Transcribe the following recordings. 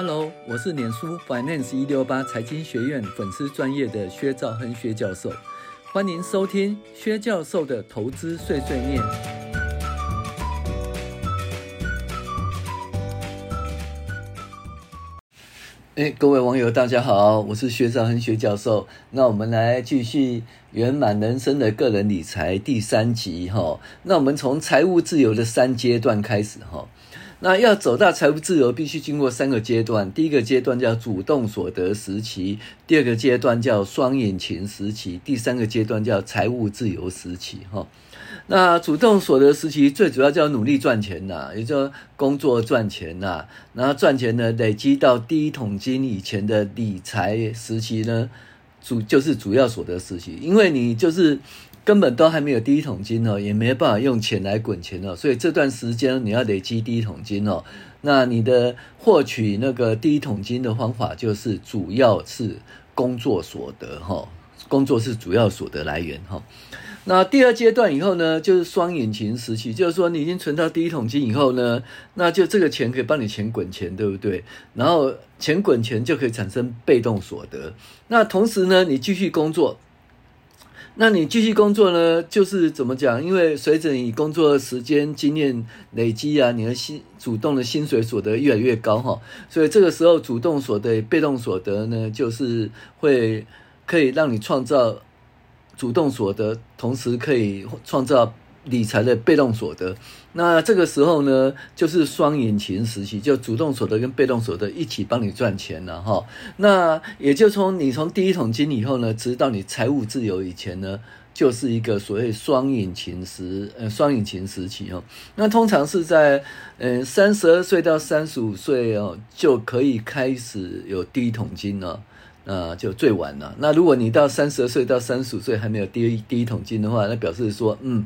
Hello，我是脸书 Finance 一六八财经学院粉丝专业的薛兆亨薛教授，欢迎收听薛教授的投资碎碎念。哎，各位网友，大家好，我是薛兆亨薛教授。那我们来继续圆满人生的个人理财第三集哈。那我们从财务自由的三阶段开始哈。那要走到财务自由，必须经过三个阶段。第一个阶段叫主动所得时期，第二个阶段叫双引擎时期，第三个阶段叫财务自由时期。哈，那主动所得时期最主要叫努力赚钱呐，也就工作赚钱呐。然后赚钱呢，累积到第一桶金以前的理财时期呢，主就是主要所得时期，因为你就是。根本都还没有第一桶金哦，也没办法用钱来滚钱哦，所以这段时间你要累积第一桶金哦。那你的获取那个第一桶金的方法就是主要是工作所得哈，工作是主要所得来源哈。那第二阶段以后呢，就是双引擎时期，就是说你已经存到第一桶金以后呢，那就这个钱可以帮你钱滚钱，对不对？然后钱滚钱就可以产生被动所得。那同时呢，你继续工作。那你继续工作呢？就是怎么讲？因为随着你工作的时间、经验累积啊，你的薪主动的薪水所得越来越高哈，所以这个时候主动所得、被动所得呢，就是会可以让你创造主动所得，同时可以创造。理财的被动所得，那这个时候呢，就是双引擎时期，就主动所得跟被动所得一起帮你赚钱了哈。那也就从你从第一桶金以后呢，直到你财务自由以前呢，就是一个所谓双引擎时呃双引擎时期哦。那通常是在嗯三十二岁到三十五岁哦，就可以开始有第一桶金了，那就最晚了。那如果你到三十二岁到三十五岁还没有第一第一桶金的话，那表示说嗯。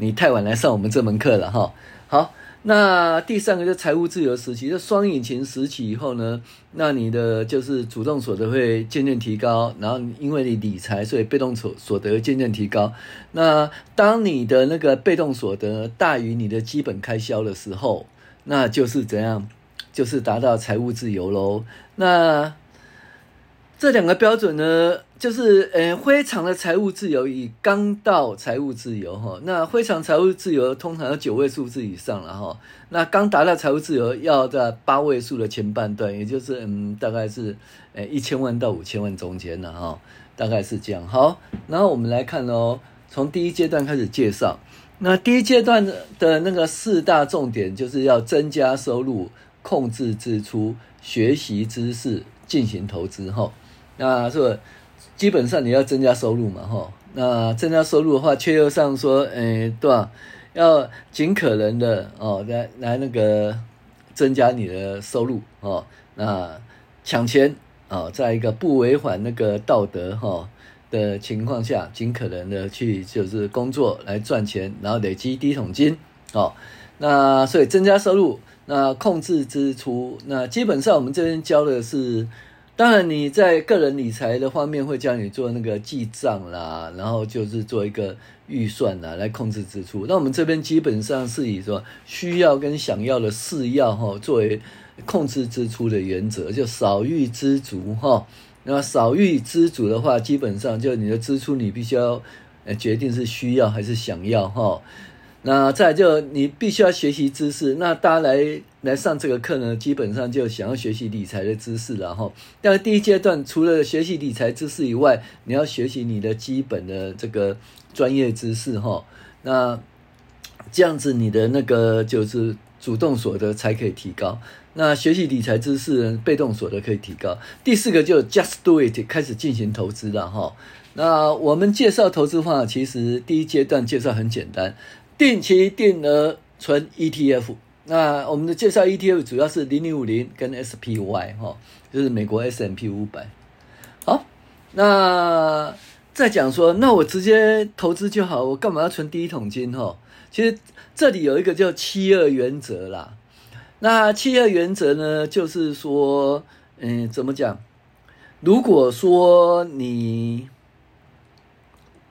你太晚来上我们这门课了哈。好，那第三个就财务自由时期，就双引擎时期以后呢，那你的就是主动所得会渐渐提高，然后因为你理财，所以被动所所得渐渐提高。那当你的那个被动所得大于你的基本开销的时候，那就是怎样？就是达到财务自由喽。那这两个标准呢，就是呃，非常的财务自由与刚到财务自由哈。那非常财务自由通常要九位数字以上了哈。那刚达到财务自由要在八位数的前半段，也就是嗯，大概是呃一千万到五千万中间了哈，大概是这样。好，然后我们来看哦，从第一阶段开始介绍。那第一阶段的那个四大重点就是要增加收入、控制支出、学习知识、进行投资后。那是基本上你要增加收入嘛？哈，那增加收入的话，却又上说，诶，对吧？要尽可能的哦，来来那个增加你的收入哦。那抢钱哦，在一个不违反那个道德哈的情况下，尽可能的去就是工作来赚钱，然后累积第一桶金哦。那所以增加收入，那控制支出，那基本上我们这边教的是。当然，你在个人理财的方面会教你做那个记账啦，然后就是做一个预算啦，来控制支出。那我们这边基本上是以说需要跟想要的四要哈作为控制支出的原则，就少欲知足哈。那少欲知足的话，基本上就你的支出你必须要决定是需要还是想要哈。那再就你必须要学习知识，那大家来来上这个课呢，基本上就想要学习理财的知识了哈。但第一阶段除了学习理财知识以外，你要学习你的基本的这个专业知识哈。那这样子你的那个就是主动所得才可以提高。那学习理财知识，被动所得可以提高。第四个就 just do it，开始进行投资了哈。那我们介绍投资方法，其实第一阶段介绍很简单。定期定额存 ETF，那我们的介绍 ETF 主要是零零五零跟 SPY 哈，就是美国 S&P 五百。好，那再讲说，那我直接投资就好，我干嘛要存第一桶金哈？其实这里有一个叫七二原则啦。那七二原则呢，就是说，嗯，怎么讲？如果说你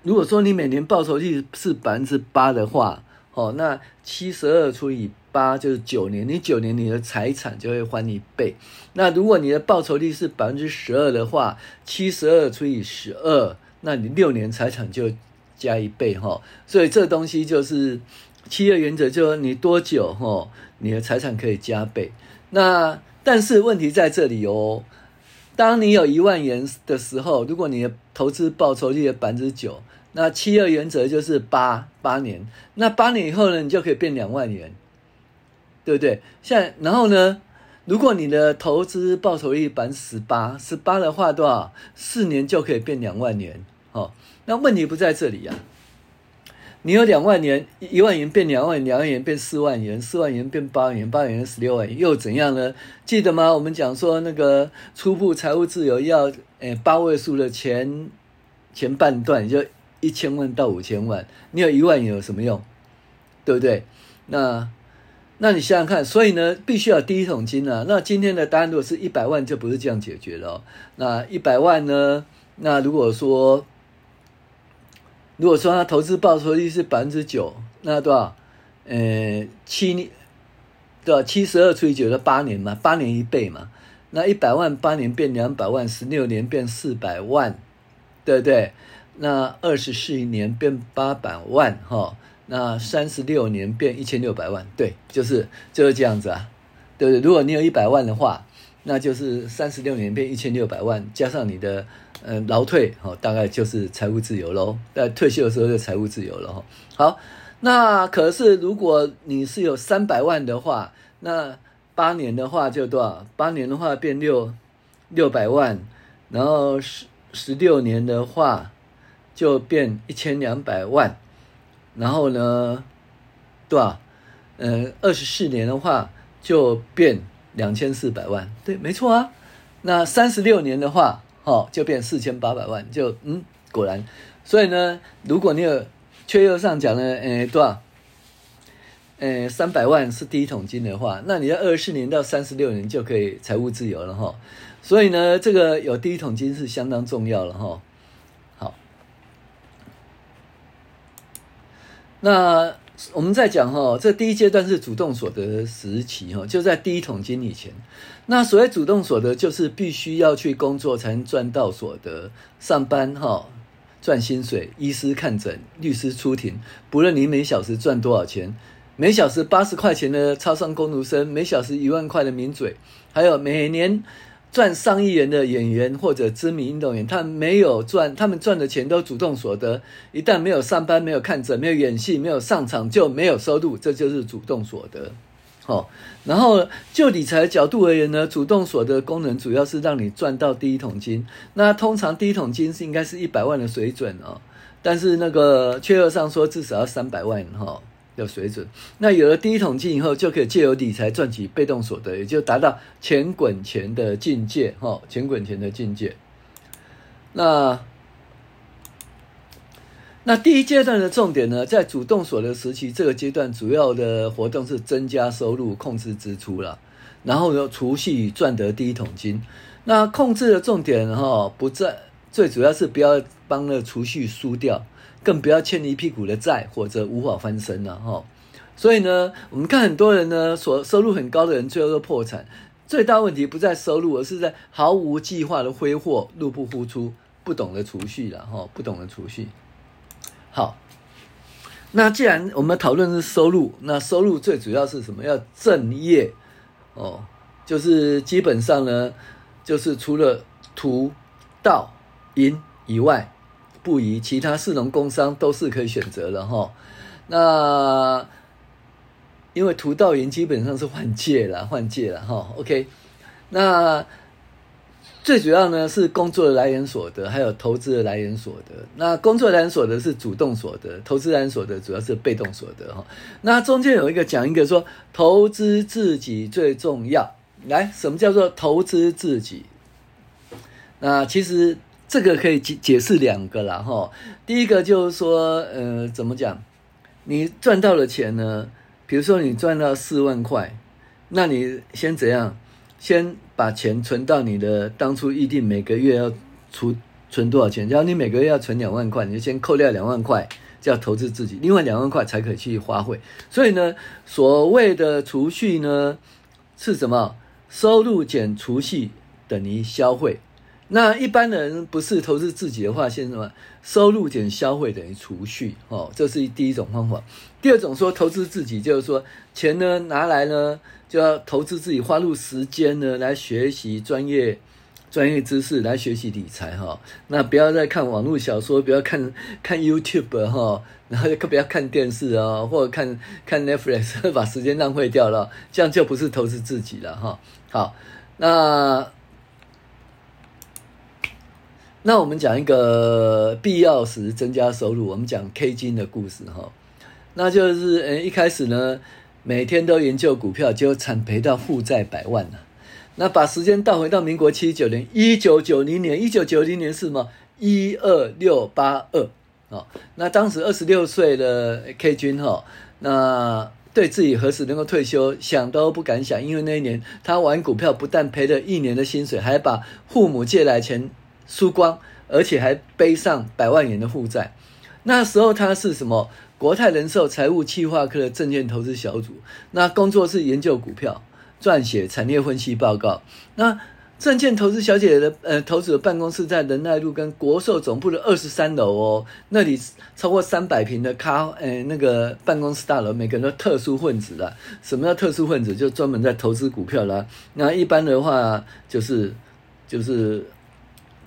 如果说你每年报酬率是百分之八的话，哦，那七十二除以八就是九年，你九年你的财产就会翻一倍。那如果你的报酬率是百分之十二的话，七十二除以十二，那你六年财产就加一倍哈。所以这东西就是七二原则，就是你多久哈，你的财产可以加倍。那但是问题在这里哦，当你有一万元的时候，如果你的投资报酬率的百分之九。那七二原则就是八八年，那八年以后呢，你就可以变两万元，对不对？现在然后呢，如果你的投资报酬率百分之十八，十八的话多少？四年就可以变两万元。哦，那问题不在这里呀、啊。你有两万元，一万元变两万，两万元变四万元，四万元变八万元，八万元十六万元，又怎样呢？记得吗？我们讲说那个初步财务自由要，诶八位数的前前半段就。一千万到五千万，你有一万有什么用？对不对？那，那你想想看，所以呢，必须要第一桶金啊。那今天的答案如果是一百万，就不是这样解决了哦。那一百万呢？那如果说，如果说他投资报酬率是百分之九，那多少？呃，七年，对吧？七十二除以九的八年嘛，八年一倍嘛。那一百万八年变两百万，十六年变四百万，对不对？那二十四年变八百万哈，那三十六年变一千六百万，对，就是就是这样子啊，对不对？如果你有一百万的话，那就是三十六年变一千六百万，加上你的呃劳退，哈，大概就是财务自由喽。在退休的时候就财务自由了哈。好，那可是如果你是有三百万的话，那八年的话就多少？八年的话变六六百万，然后十十六年的话。就变一千两百万，然后呢，对吧？呃，二十四年的话就变两千四百万，对，没错啊。那三十六年的话，哦，就变四千八百万，就嗯，果然。所以呢，如果你有确又上讲呢，呃，多少？呃，三百万是第一桶金的话，那你要二十四年到三十六年就可以财务自由了哈。所以呢，这个有第一桶金是相当重要了哈。那我们在讲哈，这第一阶段是主动所得时期哈，就在第一桶金以前。那所谓主动所得，就是必须要去工作才能赚到所得，上班哈赚薪水，医师看诊，律师出庭，不论你每小时赚多少钱，每小时八十块钱的超商工读生，每小时一万块的名嘴，还有每年。赚上亿元的演员或者知名运动员，他没有赚，他们赚的钱都主动所得。一旦没有上班、没有看诊、没有演戏、没有上场，就没有收入，这就是主动所得。好，然后就理财角度而言呢，主动所得功能主要是让你赚到第一桶金。那通常第一桶金是应该是一百万的水准哦，但是那个确额上说至少要三百万哈。的水准，那有了第一桶金以后，就可以借由理财赚取被动所得，也就达到钱滚钱的境界，哈，钱滚钱的境界。那那第一阶段的重点呢，在主动所得时期，这个阶段主要的活动是增加收入、控制支出了，然后有储蓄赚得第一桶金。那控制的重点哈，不在最主要是不要帮那储蓄输掉。更不要欠一屁股的债，或者无法翻身了哈。所以呢，我们看很多人呢，所收入很高的人，最后都破产。最大问题不在收入，而是在毫无计划的挥霍，入不敷出，不懂得储蓄了哈，不懂得储蓄。好，那既然我们讨论是收入，那收入最主要是什么？要正业哦，就是基本上呢，就是除了土、道、银以外。不宜，其他市农工商都是可以选择的哈。那因为土道银基本上是换届了，换届了哈。OK，那最主要呢是工作的来源所得，还有投资的来源所得。那工作的来源所得是主动所得，投资来源所得主要是被动所得哈。那中间有一个讲一个说，投资自己最重要。来，什么叫做投资自己？那其实。这个可以解解释两个啦，哈。第一个就是说，呃，怎么讲？你赚到了钱呢？比如说你赚到四万块，那你先怎样？先把钱存到你的当初预定每个月要存存多少钱？然后你每个月要存两万块，你就先扣掉两万块，叫投资自己，另外两万块才可以去花费。所以呢，所谓的储蓄呢是什么？收入减储蓄等于消费。那一般人不是投资自己的话，先什么？收入减消费等于储蓄。哦，这是第一种方法。第二种说投资自己，就是说钱呢拿来呢就要投资自己，花入时间呢来学习专业。专业知识来学习理财哈，那不要再看网络小说，不要看看 YouTube 哈，然后就不要看电视啊，或者看看 Netflix，把时间浪费掉了，这样就不是投资自己了哈。好，那那我们讲一个必要时增加收入，我们讲 K 金的故事哈，那就是呃一开始呢，每天都研究股票，结果惨赔到负债百万了。那把时间倒回到民国七九年，一九九零年，一九九零年是什么？一二六八二哦。那当时二十六岁的 K 君哈，那对自己何时能够退休想都不敢想，因为那一年他玩股票不但赔了一年的薪水，还把父母借来钱输光，而且还背上百万元的负债。那时候他是什么？国泰人寿财务企划科的证券投资小组，那工作是研究股票。撰写产业分析报告。那证券投资小姐的呃，投资的办公室在仁爱路跟国寿总部的二十三楼哦，那里超过三百平的咖呃那个办公室大楼，每个人都特殊分子啦。什么叫特殊分子？就专门在投资股票啦。那一般的话就是就是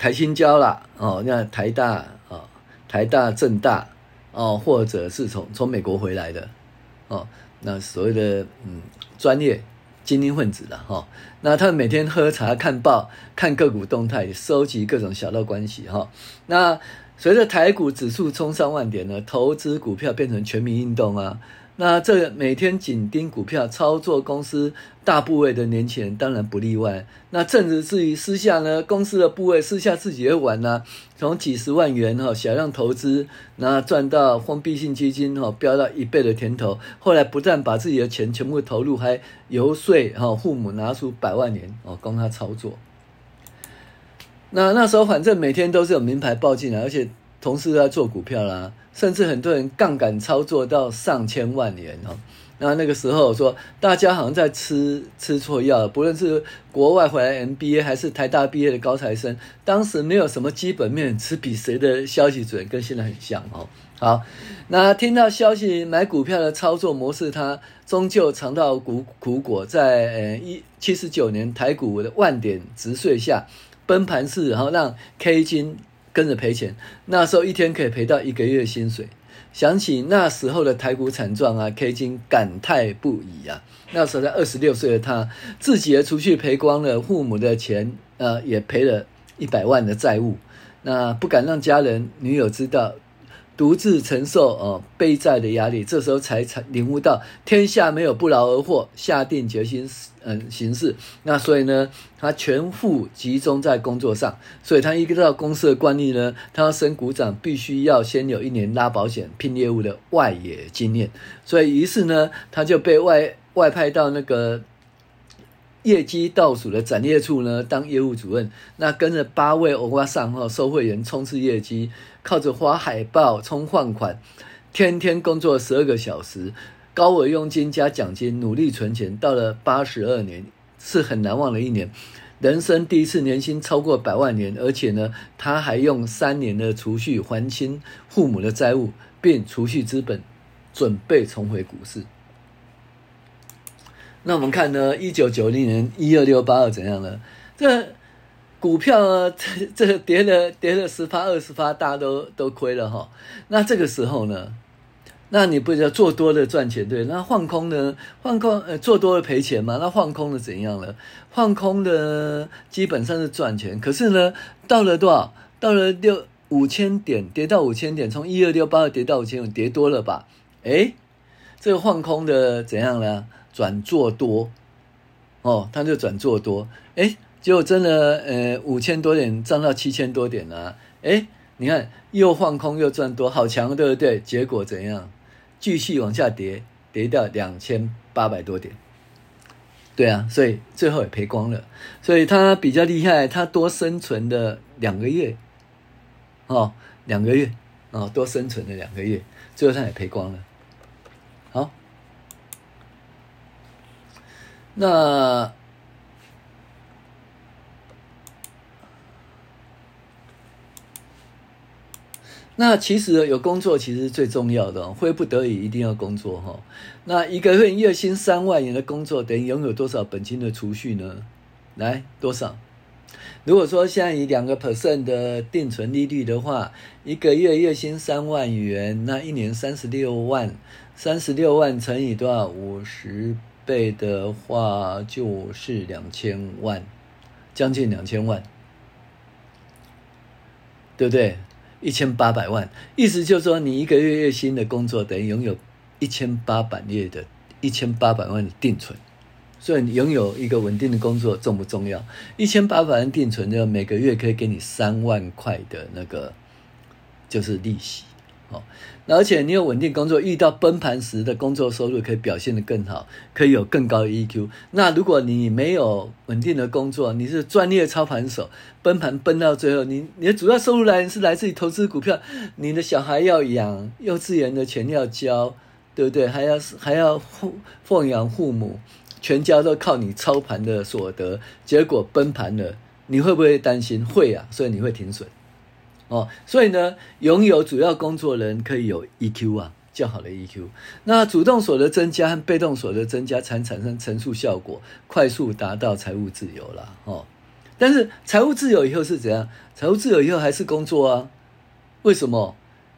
台新交啦哦，那台大哦，台大政大哦，或者是从从美国回来的哦，那所谓的嗯专业。精英分子了哈，那他们每天喝茶、看报、看个股动态，收集各种小道关系哈。那随着台股指数冲上万点呢，投资股票变成全民运动啊。那这每天紧盯股票、操作公司大部位的年轻人当然不例外。那正直至于私下呢，公司的部位私下自己也玩呢，从几十万元哈小量投资，那赚到封闭性基金哈飙到一倍的甜头。后来不但把自己的钱全部投入，还游说哈父母拿出百万元哦供他操作。那那时候反正每天都是有名牌报进来，而且同事都在做股票啦。甚至很多人杠杆操作到上千万元哦，那那个时候说大家好像在吃吃错药，不论是国外回来 MBA 还是台大毕业的高材生，当时没有什么基本面，只比谁的消息准，跟现在很像哦。好，那听到消息买股票的操作模式，他终究尝到苦苦果，在呃一七十九年台股的万点直税下崩盘式，然后让 K 金。跟着赔钱，那时候一天可以赔到一个月薪水。想起那时候的台股惨状啊，K 金感叹不已啊。那时候才二十六岁的他，自己也出去赔光了，父母的钱呃也赔了一百万的债务，那不敢让家人、女友知道。独自承受呃背债的压力，这时候才才领悟到天下没有不劳而获，下定决心嗯行事。那所以呢，他全副集中在工作上。所以他依照公司的惯例呢，他升股长，必须要先有一年拉保险、拼业务的外野经验。所以于是呢，他就被外外派到那个。业绩倒数的展业处呢，当业务主任，那跟着八位欧巴桑哈收会员冲刺业绩，靠着发海报、充换款，天天工作十二个小时，高额佣金加奖金，努力存钱。到了八十二年，是很难忘的一年，人生第一次年薪超过百万年，而且呢，他还用三年的储蓄还清父母的债务，并储蓄资本，准备重回股市。那我们看呢，一九九零年一二六八二怎样呢？这股票这 这跌了跌了十发二十发，大家都都亏了哈。那这个时候呢，那你不是要做多的赚钱对？那放空呢？放空呃做多的赔钱嘛？那放空的怎样呢？放空的基本上是赚钱，可是呢，到了多少？到了六五千点，跌到五千点，从一二六八二跌到五千点，跌多了吧？诶，这个放空的怎样呢？转做多，哦，他就转做多，哎，结果真的，呃，五千多点涨到七千多点了，啊，诶，你看又放空又赚多，好强，对不对？结果怎样？继续往下跌，跌到两千八百多点，对啊，所以最后也赔光了。所以他比较厉害，他多生存了两个月，哦，两个月，哦，多生存了两个月，最后他也赔光了。好，那。那其实有工作其实最重要的，会不得已一定要工作哈。那一个月月薪三万元的工作，等于拥有多少本金的储蓄呢？来多少？如果说现在以两个 percent 的定存利率的话，一个月月薪三万元，那一年三十六万，三十六万乘以多少？五十倍的话就是两千万，将近两千万，对不对？一千八百万，意思就是说，你一个月月薪的工作等于拥有一千八百月的一千八百万的定存，所以你拥有一个稳定的工作重不重要？一千八百万定存就每个月可以给你三万块的那个就是利息。哦，而且你有稳定工作，遇到崩盘时的工作收入可以表现得更好，可以有更高的 EQ。那如果你没有稳定的工作，你是专业操盘手，崩盘崩到最后，你你的主要收入来源是来自于投资股票，你的小孩要养，幼稚园的钱要交，对不对？还要还要奉奉养父母，全家都靠你操盘的所得，结果崩盘了，你会不会担心？会啊，所以你会停损。哦，所以呢，拥有主要工作人可以有 EQ 啊，较好的 EQ。那主动所得增加和被动所得增加才产生乘数效果，快速达到财务自由了。哦，但是财务自由以后是怎样？财务自由以后还是工作啊？为什么？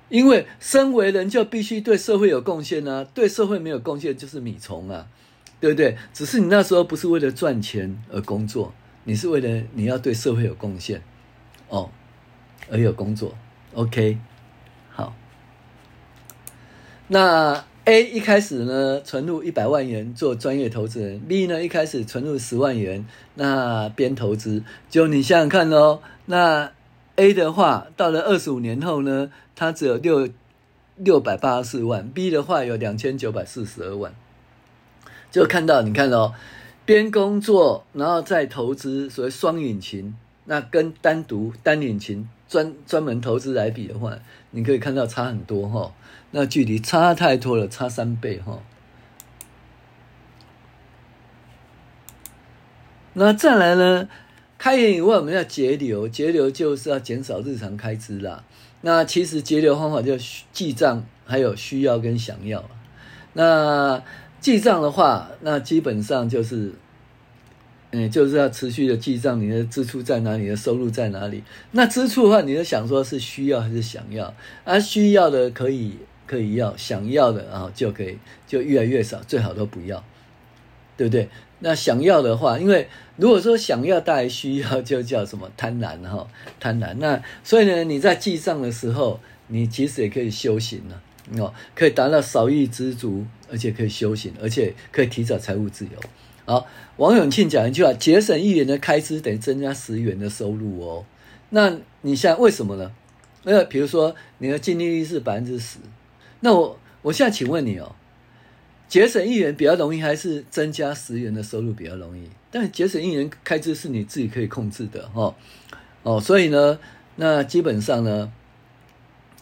因为身为人就必须对社会有贡献啊，对社会没有贡献就是米虫啊，对不对？只是你那时候不是为了赚钱而工作，你是为了你要对社会有贡献，哦。而有工作，OK，好。那 A 一开始呢，存入一百万元做专业投资人；B 呢，一开始存入十万元，那边投资。就你想想看哦，那 A 的话，到了二十五年后呢，他只有六六百八十四万；B 的话有两千九百四十二万。就看到你看哦，边工作然后再投资，所谓双引擎，那跟单独单引擎。专专门投资来比的话，你可以看到差很多哈，那距离差太多了，差三倍哈。那再来呢，开源以外，我们要节流，节流就是要减少日常开支啦。那其实节流方法就记账，还有需要跟想要。那记账的话，那基本上就是。嗯，就是要持续的记账，你的支出在哪里，你的收入在哪里。那支出的话，你就想说是需要还是想要？啊，需要的可以可以要，想要的啊就可以就越来越少，最好都不要，对不对？那想要的话，因为如果说想要大于需要，就叫什么贪婪哈，贪婪。那所以呢，你在记账的时候，你其实也可以修行了哦，可以达到少欲知足，而且可以修行，而且可以提早财务自由。好，王永庆讲一句话：节省一元的开支等于增加十元的收入哦。那你现在为什么呢？那比如说你的净利率是百分之十，那我我现在请问你哦，节省一元比较容易，还是增加十元的收入比较容易？但节省一元开支是你自己可以控制的哦哦，所以呢，那基本上呢，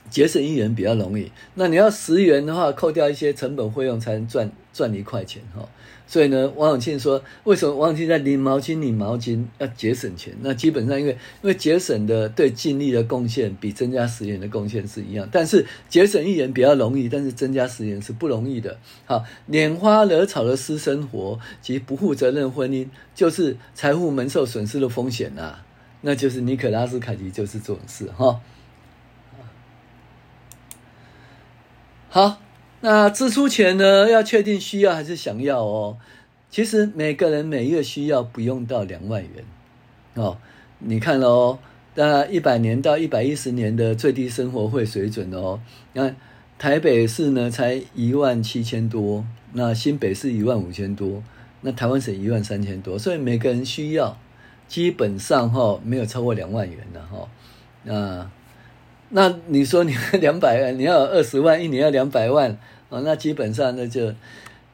节省一元比较容易。那你要十元的话，扣掉一些成本费用，才能赚赚一块钱哈。所以呢，王永庆说，为什么王永庆在领毛巾领毛巾要节省钱？那基本上因为因为节省的对尽力的贡献比增加十元的贡献是一样，但是节省一人比较容易，但是增加十元是不容易的。好，拈花惹草的私生活及不负责任婚姻，就是财富蒙受损失的风险啊。那就是尼可拉斯凯奇就是这种事哈。好。那支出前呢，要确定需要还是想要哦。其实每个人每月需要不用到两万元哦。你看哦，那一百年到一百一十年的最低生活费水准哦，那台北市呢才一万七千多，那新北市一万五千多，那台湾省一万三千多，所以每个人需要基本上哈、哦、没有超过两万元的哈、那那你说你 两百万，你要二十万，一年要两百万。啊，那基本上那就，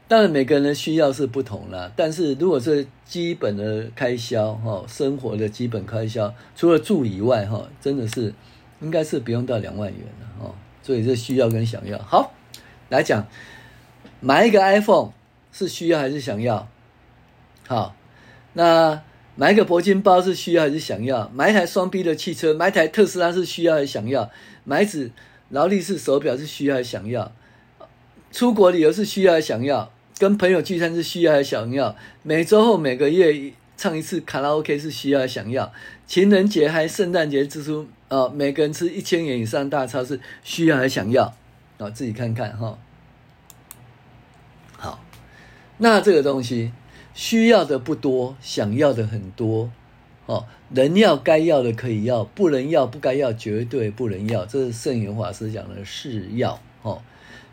当然每个人的需要是不同啦。但是如果是基本的开销，哈，生活的基本开销，除了住以外，哈，真的是应该是不用到两万元了，哈。所以这需要跟想要。好，来讲，买一个 iPhone 是需要还是想要？好，那买一个铂金包是需要还是想要？买一台双 B 的汽车，买一台特斯拉是需要还是想要？买一只劳力士手表是需要还是想要？出国旅游是需要还是想要？跟朋友聚餐是需要还是想要？每周或每个月唱一次卡拉 OK 是需要还是想要？情人节还圣诞节支出啊，每个人吃一千元以上大餐是需要还是想要？啊，自己看看哈。好，那这个东西需要的不多，想要的很多。哦，能要该要的可以要，不能要不该要绝对不能要。这是圣严法师讲的是要。哦，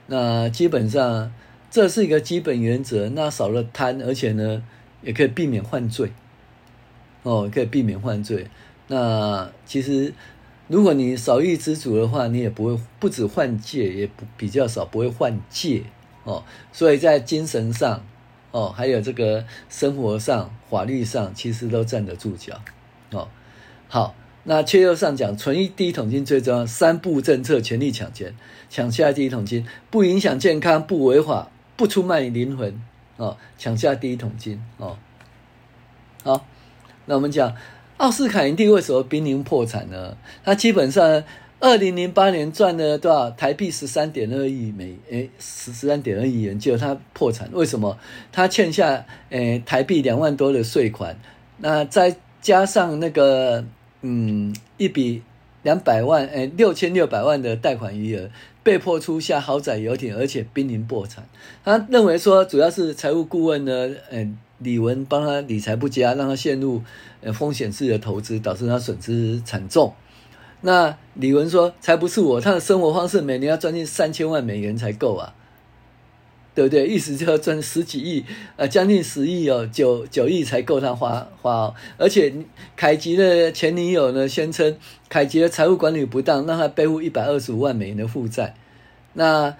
那基本上。这是一个基本原则，那少了贪，而且呢，也可以避免犯罪，哦，可以避免犯罪。那其实，如果你少欲知足的话，你也不会不止犯戒，也不比较少不会犯戒哦。所以在精神上，哦，还有这个生活上、法律上，其实都站得住脚哦。好，那切又上讲，存一第一桶金最重要，三不政策全力抢钱，抢下第一桶金，不影响健康，不违法。不出卖灵魂哦，抢下第一桶金哦。好，那我们讲奥斯卡影帝为什么濒临破产呢？他基本上二零零八年赚了多少台币十三点二亿美诶十十三点二亿元，结果他破产，为什么？他欠下诶台币两万多的税款，那再加上那个嗯一笔两百万诶六千六百万的贷款余额。被迫出下豪宅游艇，而且濒临破产。他认为说，主要是财务顾问呢，呃，李文帮他理财不佳，让他陷入呃风险式的投资，导致他损失惨重。那李文说，才不是我，他的生活方式每年要赚进三千万美元才够啊。对不对？意思就要赚十几亿，呃，将近十亿哦，九九亿才够他花花哦。而且凯吉的前女友呢，宣称凯吉的财务管理不当，让他背负一百二十五万美元的负债。那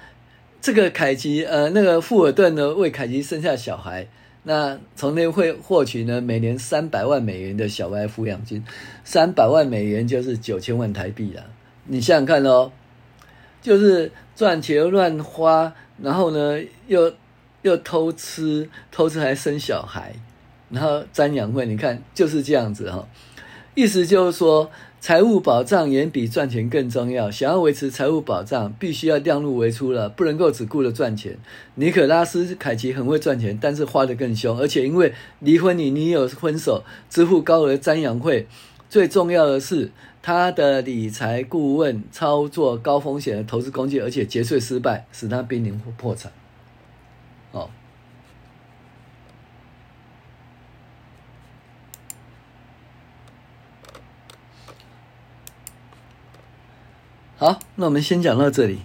这个凯吉，呃，那个富尔顿呢，为凯吉生下小孩，那从那会获取呢每年三百万美元的小孩抚养金，三百万美元就是九千万台币了。你想想看哦，就是赚钱乱花。然后呢，又又偷吃，偷吃还生小孩，然后瞻仰会，你看就是这样子哈。意思就是说，财务保障远比赚钱更重要。想要维持财务保障，必须要量入为出了，不能够只顾着赚钱。尼可拉斯凯奇很会赚钱，但是花得更凶，而且因为离婚，与女友分手，支付高额瞻仰会。最重要的是，他的理财顾问操作高风险的投资工具，而且节税失败，使他濒临破产。哦，好，那我们先讲到这里。